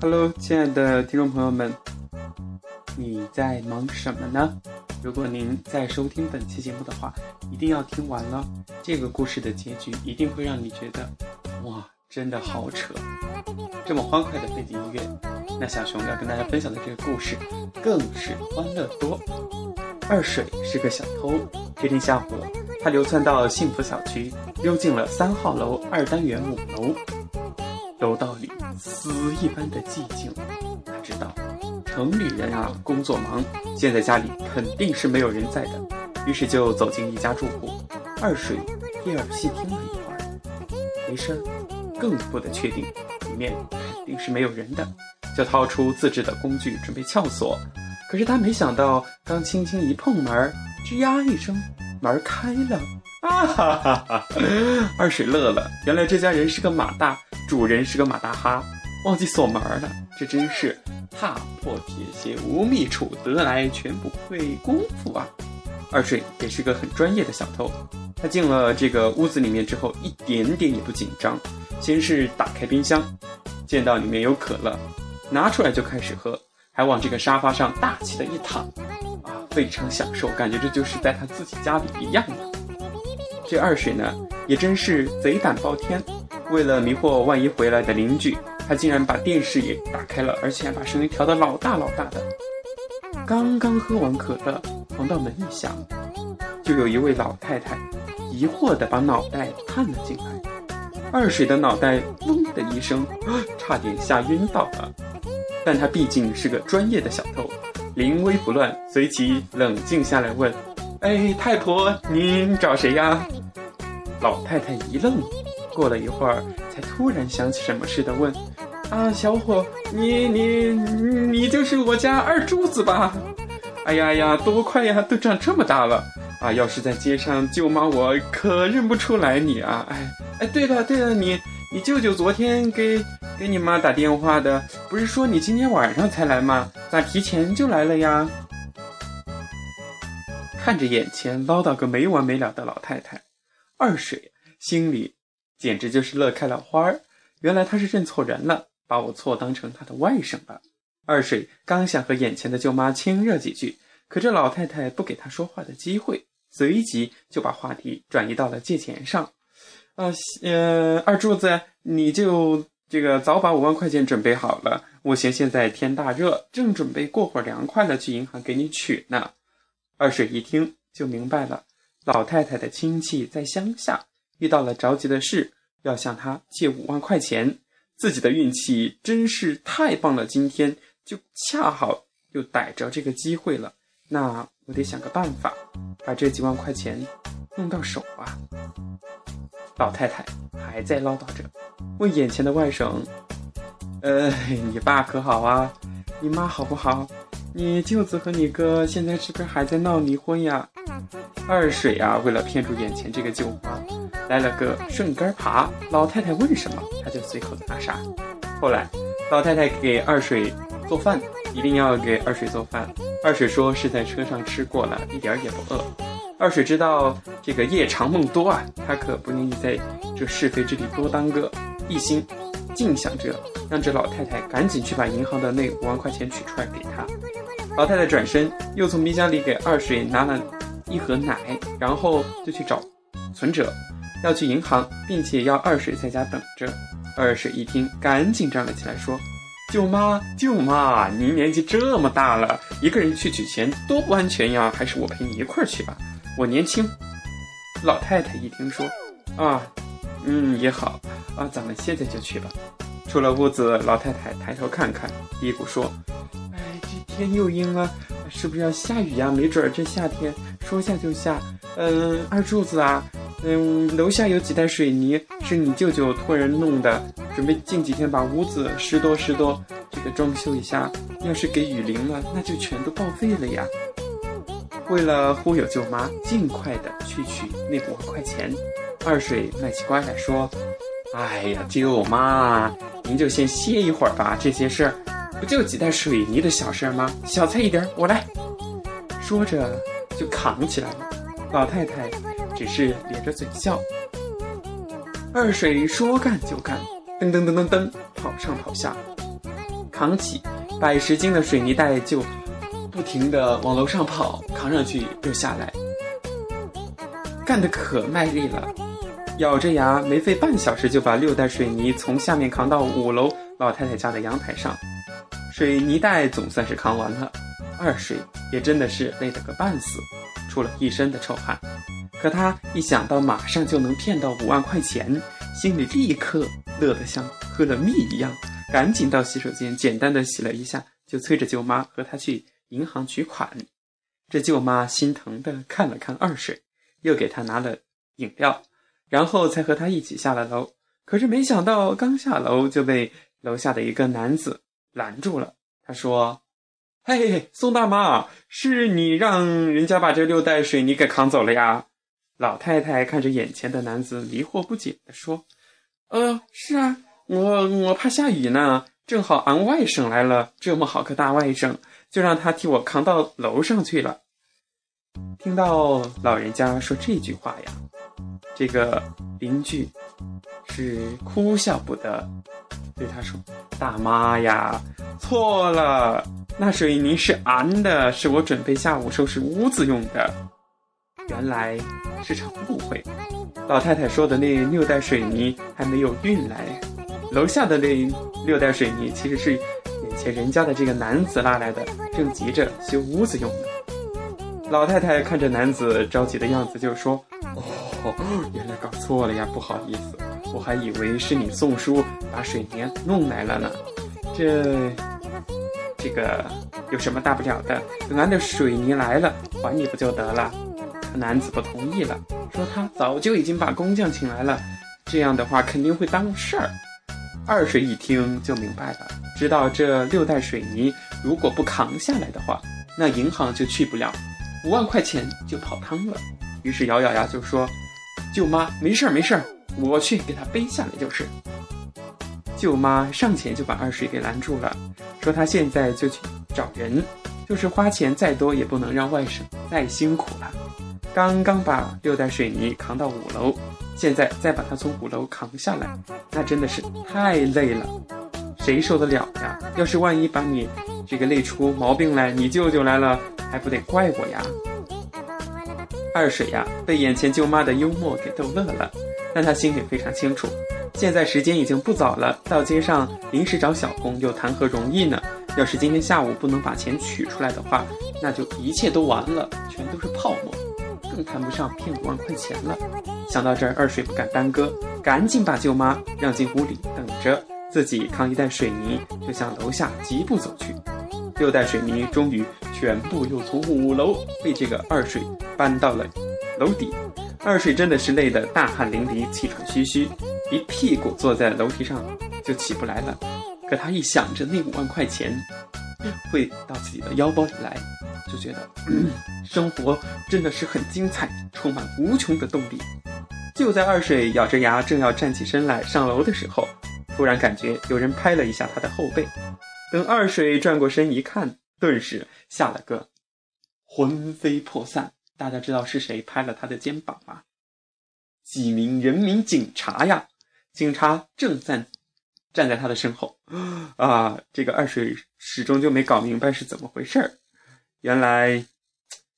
Hello，亲爱的听众朋友们，你在忙什么呢？如果您在收听本期节目的话，一定要听完了。这个故事的结局一定会让你觉得，哇，真的好扯！这么欢快的背景音乐，那小熊要跟大家分享的这个故事更是欢乐多。二水是个小偷，这天下午，他流窜到幸福小区，溜进了三号楼二单元五楼。楼道里死一般的寂静，他知道城里人啊工作忙，现在家里肯定是没有人在的，于是就走进一家住户。二水第二细听了一会儿，没声，更不得确定里面肯定是没有人的，就掏出自制的工具准备撬锁。可是他没想到，刚轻轻一碰门，吱呀一声，门开了。啊哈哈哈！二水乐了，原来这家人是个马大。主人是个马大哈，忘记锁门了，这真是踏破铁鞋无觅处，得来全不费工夫啊！二水也是个很专业的小偷，他进了这个屋子里面之后，一点点也不紧张。先是打开冰箱，见到里面有可乐，拿出来就开始喝，还往这个沙发上大气的一躺，啊，非常享受，感觉这就是在他自己家里一样的。这二水呢，也真是贼胆包天。为了迷惑万一回来的邻居，他竟然把电视也打开了，而且还把声音调得老大老大的。刚刚喝完可乐，防盗门一响，就有一位老太太疑惑地把脑袋探了进来。二水的脑袋嗡的一声，差点吓晕倒了。但他毕竟是个专业的小偷，临危不乱，随即冷静下来问：“哎，太婆，您找谁呀？”老太太一愣。过了一会儿，才突然想起什么似的问：“啊，小伙，你你你就是我家二柱子吧？哎呀呀，多快呀，都长这么大了啊！要是在街上，舅妈我可认不出来你啊！哎哎，对了对了，你你舅舅昨天给给你妈打电话的，不是说你今天晚上才来吗？咋提前就来了呀？”看着眼前唠叨个没完没了的老太太，二水心里。简直就是乐开了花儿！原来他是认错人了，把我错当成他的外甥了。二水刚想和眼前的舅妈亲热几句，可这老太太不给他说话的机会，随即就把话题转移到了借钱上。啊，呃，二柱子，你就这个早把五万块钱准备好了。我嫌现在天大热，正准备过会儿凉快了去银行给你取呢。二水一听就明白了，老太太的亲戚在乡下。遇到了着急的事，要向他借五万块钱，自己的运气真是太棒了。今天就恰好又逮着这个机会了，那我得想个办法，把这几万块钱弄到手啊！老太太还在唠叨着，问眼前的外甥：“呃，你爸可好啊？你妈好不好？你舅子和你哥现在是不是还在闹离婚呀？”二水啊，为了骗住眼前这个舅妈。来了个顺杆爬，老太太问什么，他就随口答啥。后来，老太太给二水做饭，一定要给二水做饭。二水说是在车上吃过了，一点儿也不饿。二水知道这个夜长梦多啊，他可不愿意在这是非之地多耽搁，一心尽想着让这老太太赶紧去把银行的那五万块钱取出来给他。老太太转身又从冰箱里给二水拿了一盒奶，然后就去找存折。要去银行，并且要二水在家等着。二水一听，赶紧站了起来，说：“舅妈，舅妈，您年纪这么大了，一个人去取钱多不安全呀！还是我陪你一块儿去吧，我年轻。”老太太一听说：“啊，嗯，也好啊，咱们现在就去吧。”出了屋子，老太太抬头看看，嘀咕说：“哎，这天又阴了，是不是要下雨呀？没准儿这夏天说下就下。嗯，二柱子啊。”嗯，楼下有几袋水泥，是你舅舅托人弄的，准备近几天把屋子拾掇拾掇，这个装修一下。要是给雨淋了，那就全都报废了呀。为了忽悠舅妈，尽快的去取那五万块钱，二水卖起乖来说：“哎呀，舅妈，您就先歇一会儿吧，这些事儿不就几袋水泥的小事吗？小菜一碟，我来。”说着就扛起来了。老太太。只是咧着嘴笑。二水说干就干，噔噔噔噔噔，跑上跑下，扛起百十斤的水泥袋就不停的往楼上跑，扛上去又下来，干得可卖力了，咬着牙没费半小时就把六袋水泥从下面扛到五楼老太太家的阳台上，水泥袋总算是扛完了，二水也真的是累得个半死，出了一身的臭汗。可他一想到马上就能骗到五万块钱，心里立刻乐得像喝了蜜一样，赶紧到洗手间简单的洗了一下，就催着舅妈和他去银行取款。这舅妈心疼的看了看二水，又给他拿了饮料，然后才和他一起下了楼。可是没想到刚下楼就被楼下的一个男子拦住了。他说：“嘿，宋大妈，是你让人家把这六袋水泥给扛走了呀？”老太太看着眼前的男子，迷惑不解地说：“呃，是啊，我我怕下雨呢，正好俺外甥来了，这么好个大外甥，就让他替我扛到楼上去了。”听到老人家说这句话呀，这个邻居是哭笑不得，对他说：“大妈呀，错了，那水泥是俺的，是我准备下午收拾屋子用的。”原来是场误会，老太太说的那六袋水泥还没有运来，楼下的那六袋水泥其实是眼前人家的这个男子拉来的，正急着修屋子用呢。老太太看着男子着急的样子，就说：“哦，原来搞错了呀，不好意思，我还以为是你送书把水泥弄来了呢。这，这个有什么大不了的？等俺的水泥来了，还你不就得了？”男子不同意了，说他早就已经把工匠请来了，这样的话肯定会耽误事儿。二水一听就明白了，知道这六袋水泥如果不扛下来的话，那银行就去不了，五万块钱就泡汤了。于是咬咬牙就说：“舅妈，没事儿没事儿，我去给他背下来就是。”舅妈上前就把二水给拦住了，说他现在就去找人，就是花钱再多也不能让外甥再辛苦了。刚刚把六袋水泥扛到五楼，现在再把它从五楼扛下来，那真的是太累了，谁受得了呀？要是万一把你这个累出毛病来，你舅舅来了还不得怪我呀？二水呀，被眼前舅妈的幽默给逗乐了，但他心里非常清楚，现在时间已经不早了，到街上临时找小工又谈何容易呢？要是今天下午不能把钱取出来的话，那就一切都完了，全都是泡沫。更谈不上骗五万块钱了。想到这儿，二水不敢耽搁，赶紧把舅妈让进屋里等着，自己扛一袋水泥就向楼下疾步走去。六袋水泥终于全部又从五楼被这个二水搬到了楼底。二水真的是累得大汗淋漓、气喘吁吁，一屁股坐在楼梯上就起不来了。可他一想着那五万块钱会到自己的腰包里来。就觉得生活真的是很精彩，充满无穷的动力。就在二水咬着牙正要站起身来上楼的时候，突然感觉有人拍了一下他的后背。等二水转过身一看，顿时吓了个魂飞魄散。大家知道是谁拍了他的肩膀吗？几名人民警察呀！警察正在站在他的身后。啊，这个二水始终就没搞明白是怎么回事儿。原来，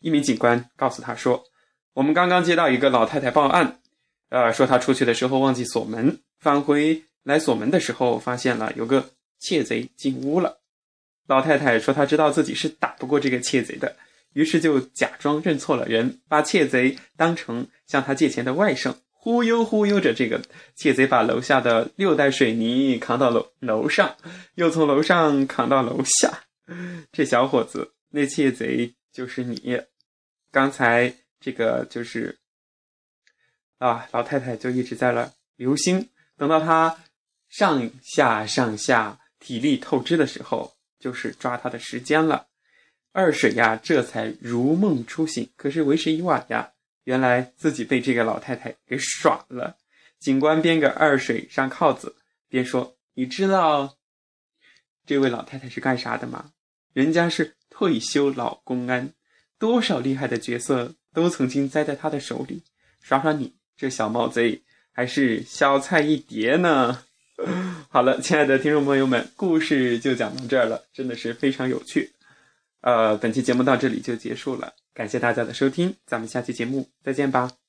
一名警官告诉他说：“我们刚刚接到一个老太太报案，呃，说她出去的时候忘记锁门，返回来锁门的时候，发现了有个窃贼进屋了。老太太说她知道自己是打不过这个窃贼的，于是就假装认错了人，把窃贼当成向她借钱的外甥，忽悠忽悠着这个窃贼把楼下的六袋水泥扛到楼楼上，又从楼上扛到楼下。这小伙子。”那窃贼就是你，刚才这个就是啊，老太太就一直在了留心，等到他上下上下体力透支的时候，就是抓他的时间了。二水呀，这才如梦初醒，可是为时已晚呀，原来自己被这个老太太给耍了。警官边给二水上铐子边说你知道这位老太太是干啥的吗？人家是退休老公安。多少厉害的角色都曾经栽在他的手里。耍耍你这小毛贼还是小菜一碟呢。好了亲爱的听众朋友们故事就讲到这儿了真的是非常有趣。呃本期节目到这里就结束了。感谢大家的收听咱们下期节目再见吧。